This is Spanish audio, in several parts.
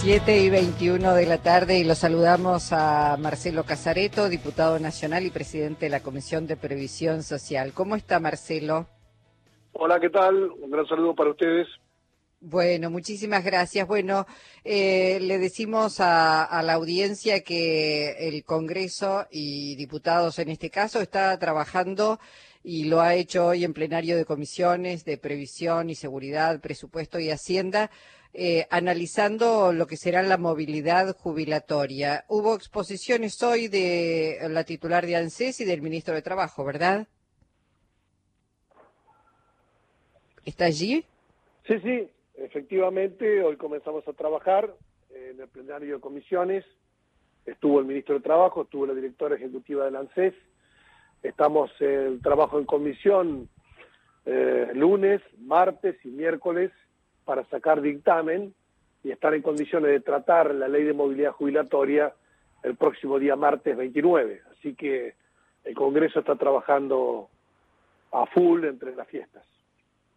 7 y 21 de la tarde y los saludamos a Marcelo Casareto, diputado nacional y presidente de la Comisión de Previsión Social. ¿Cómo está Marcelo? Hola, ¿qué tal? Un gran saludo para ustedes. Bueno, muchísimas gracias. Bueno, eh, le decimos a, a, la audiencia que el Congreso y diputados en este caso está trabajando y lo ha hecho hoy en plenario de comisiones de previsión y seguridad, presupuesto y hacienda, eh, analizando lo que será la movilidad jubilatoria. Hubo exposiciones hoy de la titular de ANSES y del ministro de Trabajo, ¿verdad? ¿Está allí? Sí, sí, efectivamente, hoy comenzamos a trabajar en el plenario de comisiones. Estuvo el ministro de Trabajo, estuvo la directora ejecutiva del ANSES. Estamos en trabajo en comisión eh, lunes, martes y miércoles para sacar dictamen y estar en condiciones de tratar la ley de movilidad jubilatoria el próximo día martes 29. Así que el Congreso está trabajando a full entre las fiestas.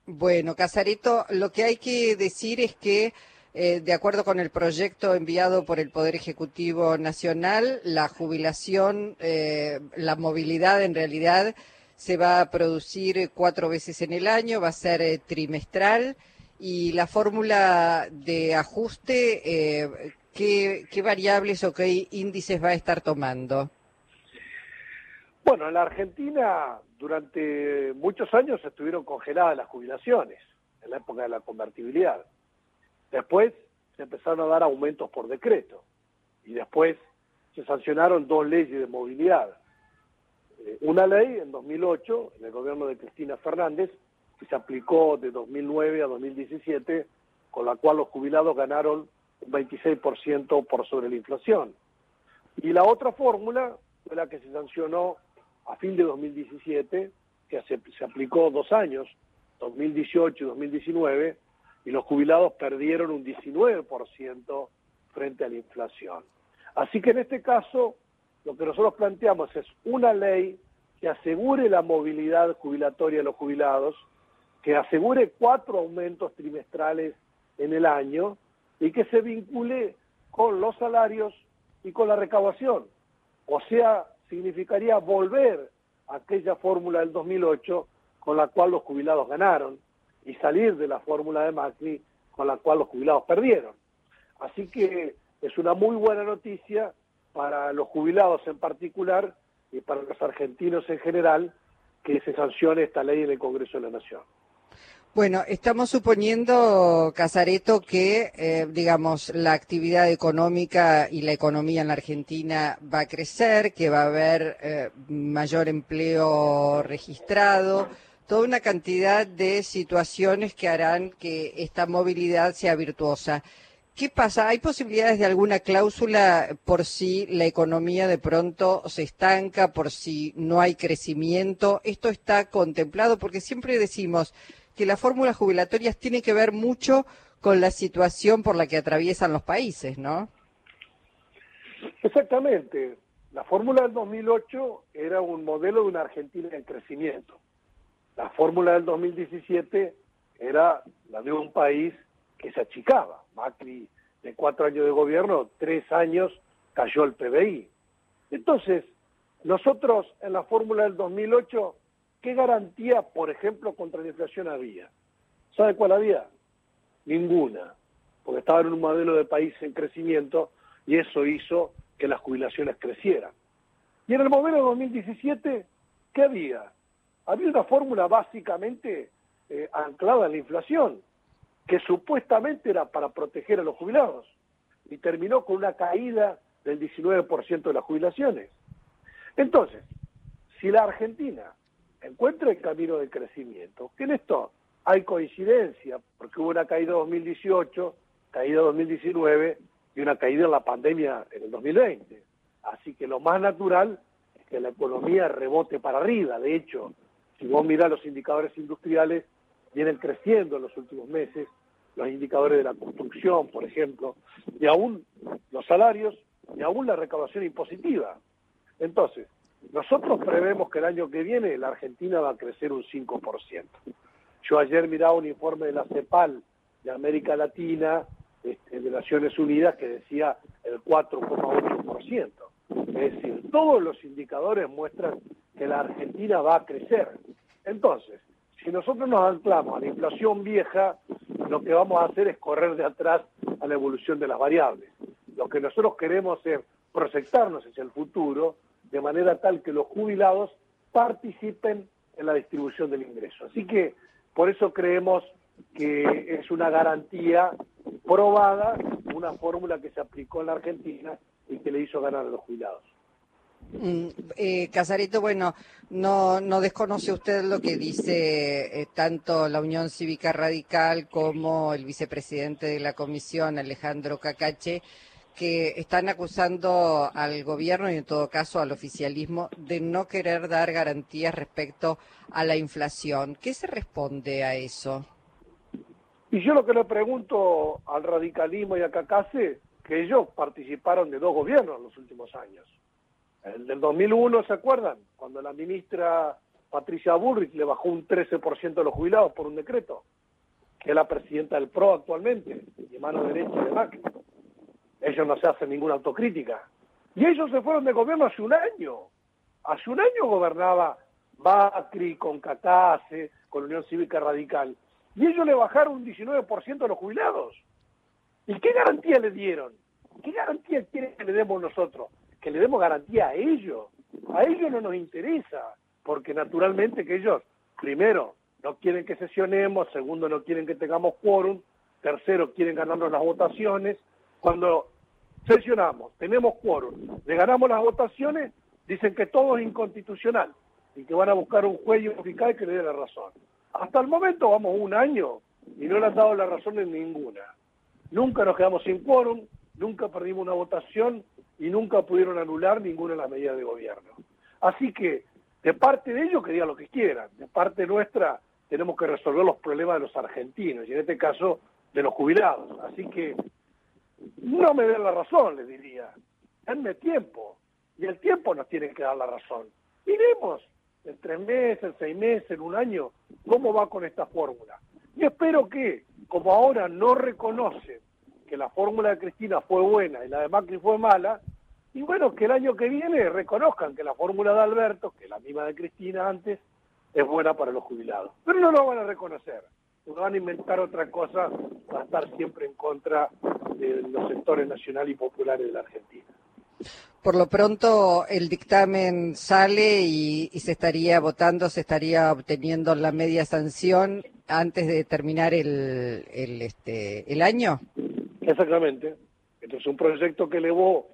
Bueno, Casarito, lo que hay que decir es que, eh, de acuerdo con el proyecto enviado por el Poder Ejecutivo Nacional, la jubilación, eh, la movilidad en realidad se va a producir cuatro veces en el año, va a ser eh, trimestral y la fórmula de ajuste, eh, ¿qué, ¿qué, variables o qué índices va a estar tomando? Bueno, en la Argentina durante muchos años estuvieron congeladas las jubilaciones, en la época de la convertibilidad. Después se empezaron a dar aumentos por decreto y después se sancionaron dos leyes de movilidad. Eh, una ley en 2008, en el gobierno de Cristina Fernández, que se aplicó de 2009 a 2017, con la cual los jubilados ganaron un 26% por sobre la inflación. Y la otra fórmula fue la que se sancionó a fin de 2017, que se, se aplicó dos años, 2018 y 2019, y los jubilados perdieron un 19% frente a la inflación. Así que en este caso, lo que nosotros planteamos es una ley que asegure la movilidad jubilatoria de los jubilados, que asegure cuatro aumentos trimestrales en el año y que se vincule con los salarios y con la recaudación. O sea, significaría volver a aquella fórmula del 2008 con la cual los jubilados ganaron y salir de la fórmula de Macri con la cual los jubilados perdieron. Así que es una muy buena noticia para los jubilados en particular y para los argentinos en general que se sancione esta ley en el Congreso de la Nación. Bueno, estamos suponiendo, Casareto, que, eh, digamos, la actividad económica y la economía en la Argentina va a crecer, que va a haber eh, mayor empleo registrado, toda una cantidad de situaciones que harán que esta movilidad sea virtuosa. ¿Qué pasa? ¿Hay posibilidades de alguna cláusula por si la economía de pronto se estanca, por si no hay crecimiento? ¿Esto está contemplado? Porque siempre decimos que las fórmulas jubilatorias tienen que ver mucho con la situación por la que atraviesan los países, ¿no? Exactamente. La fórmula del 2008 era un modelo de una Argentina en crecimiento. La fórmula del 2017 era la de un país que se achicaba. Macri, de cuatro años de gobierno, tres años cayó el PBI. Entonces, nosotros en la fórmula del 2008 ¿Qué garantía, por ejemplo, contra la inflación había? ¿Sabe cuál había? Ninguna, porque estaba en un modelo de país en crecimiento y eso hizo que las jubilaciones crecieran. Y en el modelo de 2017, ¿qué había? Había una fórmula básicamente eh, anclada en la inflación, que supuestamente era para proteger a los jubilados, y terminó con una caída del 19% de las jubilaciones. Entonces, si la Argentina encuentra el camino del crecimiento. Que en esto hay coincidencia, porque hubo una caída en 2018, caída en 2019 y una caída en la pandemia en el 2020. Así que lo más natural es que la economía rebote para arriba. De hecho, si vos mirás los indicadores industriales, vienen creciendo en los últimos meses, los indicadores de la construcción, por ejemplo, y aún los salarios y aún la recaudación impositiva. Entonces, nosotros prevemos que el año que viene la Argentina va a crecer un 5%. Yo ayer miraba un informe de la CEPAL de América Latina este, de Naciones Unidas que decía el 4,8%. Es decir, todos los indicadores muestran que la Argentina va a crecer. Entonces, si nosotros nos anclamos a la inflación vieja, lo que vamos a hacer es correr de atrás a la evolución de las variables. Lo que nosotros queremos es proyectarnos hacia el futuro de manera tal que los jubilados participen en la distribución del ingreso. Así que por eso creemos que es una garantía probada, una fórmula que se aplicó en la Argentina y que le hizo ganar a los jubilados. Mm, eh, Casarito, bueno, no, no desconoce usted lo que dice eh, tanto la Unión Cívica Radical como el vicepresidente de la comisión, Alejandro Cacache, que están acusando al gobierno y en todo caso al oficialismo de no querer dar garantías respecto a la inflación. ¿Qué se responde a eso? Y yo lo que le pregunto al radicalismo y a Cacace, que ellos participaron de dos gobiernos en los últimos años. El del 2001, ¿se acuerdan? Cuando la ministra Patricia Burrich le bajó un 13% a los jubilados por un decreto, que es la presidenta del PRO actualmente, y mano derecha de Macri. Ellos no se hacen ninguna autocrítica. Y ellos se fueron de gobierno hace un año. Hace un año gobernaba Macri con Catase, con Unión Cívica Radical. Y ellos le bajaron un 19% a los jubilados. ¿Y qué garantía le dieron? ¿Qué garantía quieren que le demos nosotros? Que le demos garantía a ellos. A ellos no nos interesa, porque naturalmente que ellos, primero, no quieren que sesionemos, segundo, no quieren que tengamos quórum, tercero, quieren ganarnos las votaciones. Cuando sesionamos, tenemos quórum, le ganamos las votaciones, dicen que todo es inconstitucional y que van a buscar un juez eficaz que le dé la razón. Hasta el momento vamos un año y no le han dado la razón en ninguna. Nunca nos quedamos sin quórum, nunca perdimos una votación y nunca pudieron anular ninguna de las medidas de gobierno. Así que, de parte de ellos, que digan lo que quieran. De parte nuestra, tenemos que resolver los problemas de los argentinos y en este caso de los jubilados. Así que no me den la razón, les diría. Denme tiempo. Y el tiempo nos tiene que dar la razón. Iremos en tres meses, en seis meses, en un año, cómo va con esta fórmula. Y espero que, como ahora no reconocen que la fórmula de Cristina fue buena y la de Macri fue mala, y bueno, que el año que viene reconozcan que la fórmula de Alberto, que la misma de Cristina antes, es buena para los jubilados. Pero no lo van a reconocer. No van a inventar otra cosa para estar siempre en contra de los sectores nacionales y populares de la Argentina. Por lo pronto el dictamen sale y, se estaría votando, se estaría obteniendo la media sanción antes de terminar el, el, este, el año. Exactamente. Este es un proyecto que elevó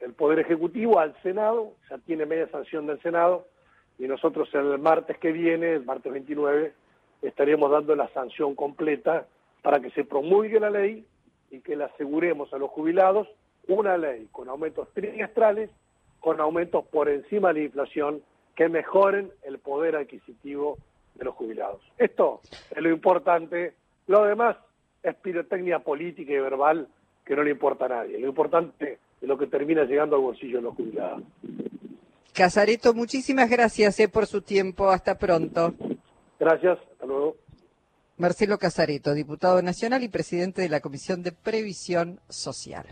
el Poder Ejecutivo al Senado, ya tiene media sanción del Senado, y nosotros el martes que viene, el martes 29, estaríamos dando la sanción completa para que se promulgue la ley y que le aseguremos a los jubilados una ley con aumentos trimestrales, con aumentos por encima de la inflación, que mejoren el poder adquisitivo de los jubilados. Esto es lo importante. Lo demás es pirotecnia política y verbal que no le importa a nadie. Lo importante es lo que termina llegando al bolsillo de los jubilados. Casareto, muchísimas gracias eh, por su tiempo. Hasta pronto. Gracias. Marcelo Casareto, diputado nacional y presidente de la Comisión de Previsión Social.